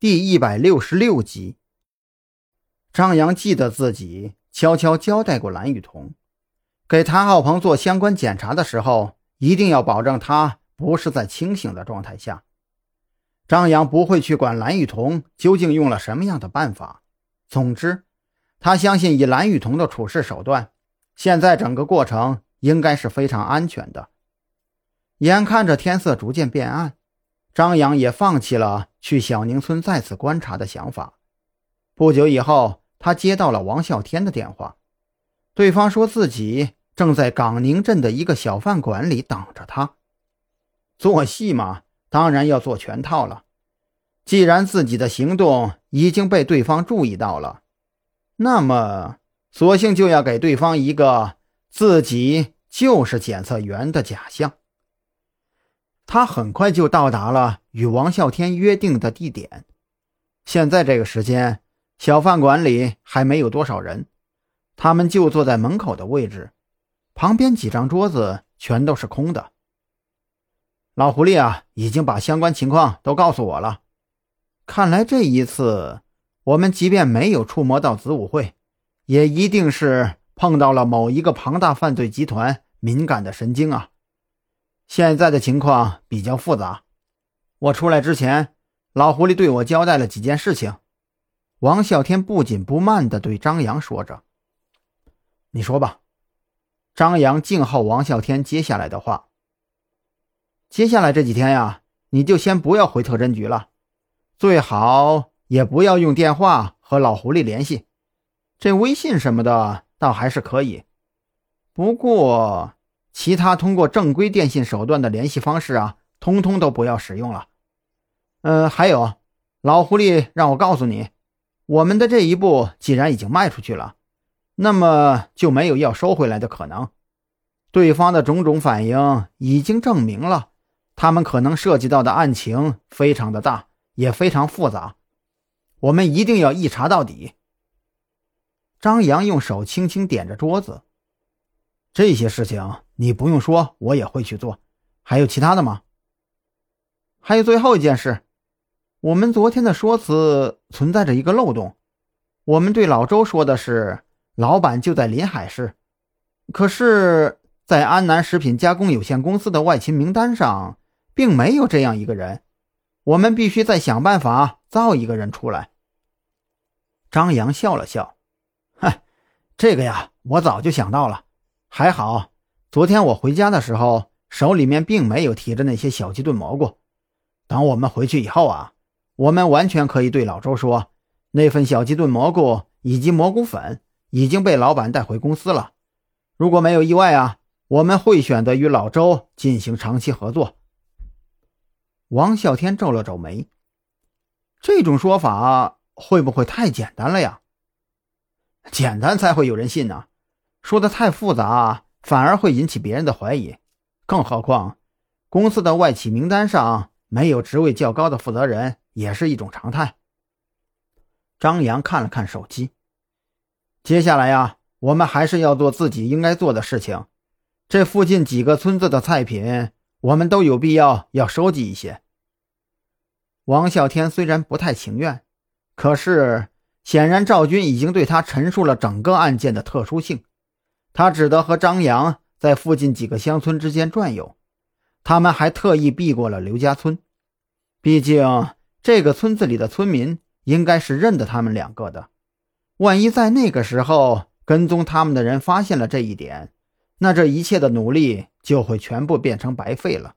第一百六十六集。张扬记得自己悄悄交代过蓝雨桐，给谭浩鹏做相关检查的时候，一定要保证他不是在清醒的状态下。张扬不会去管蓝雨桐究竟用了什么样的办法。总之，他相信以蓝雨桐的处事手段，现在整个过程应该是非常安全的。眼看着天色逐渐变暗。张扬也放弃了去小宁村再次观察的想法。不久以后，他接到了王啸天的电话，对方说自己正在港宁镇的一个小饭馆里等着他。做戏嘛，当然要做全套了。既然自己的行动已经被对方注意到了，那么索性就要给对方一个自己就是检测员的假象。他很快就到达了与王啸天约定的地点。现在这个时间，小饭馆里还没有多少人，他们就坐在门口的位置，旁边几张桌子全都是空的。老狐狸啊，已经把相关情况都告诉我了。看来这一次，我们即便没有触摸到子午会，也一定是碰到了某一个庞大犯罪集团敏感的神经啊！现在的情况比较复杂。我出来之前，老狐狸对我交代了几件事情。王啸天不紧不慢地对张扬说着：“你说吧。”张扬静候王啸天接下来的话。接下来这几天呀，你就先不要回特侦局了，最好也不要用电话和老狐狸联系。这微信什么的倒还是可以，不过……其他通过正规电信手段的联系方式啊，通通都不要使用了。嗯，还有，老狐狸让我告诉你，我们的这一步既然已经迈出去了，那么就没有要收回来的可能。对方的种种反应已经证明了，他们可能涉及到的案情非常的大，也非常复杂。我们一定要一查到底。张扬用手轻轻点着桌子，这些事情。你不用说，我也会去做。还有其他的吗？还有最后一件事，我们昨天的说辞存在着一个漏洞。我们对老周说的是老板就在临海市，可是，在安南食品加工有限公司的外勤名单上，并没有这样一个人。我们必须再想办法造一个人出来。张扬笑了笑，哼，这个呀，我早就想到了，还好。昨天我回家的时候，手里面并没有提着那些小鸡炖蘑菇。等我们回去以后啊，我们完全可以对老周说，那份小鸡炖蘑菇以及蘑菇粉已经被老板带回公司了。如果没有意外啊，我们会选择与老周进行长期合作。王啸天皱了皱眉，这种说法会不会太简单了呀？简单才会有人信呢，说的太复杂。反而会引起别人的怀疑，更何况公司的外企名单上没有职位较高的负责人也是一种常态。张扬看了看手机，接下来呀，我们还是要做自己应该做的事情。这附近几个村子的菜品，我们都有必要要收集一些。王啸天虽然不太情愿，可是显然赵军已经对他陈述了整个案件的特殊性。他只得和张扬在附近几个乡村之间转悠，他们还特意避过了刘家村，毕竟这个村子里的村民应该是认得他们两个的。万一在那个时候跟踪他们的人发现了这一点，那这一切的努力就会全部变成白费了。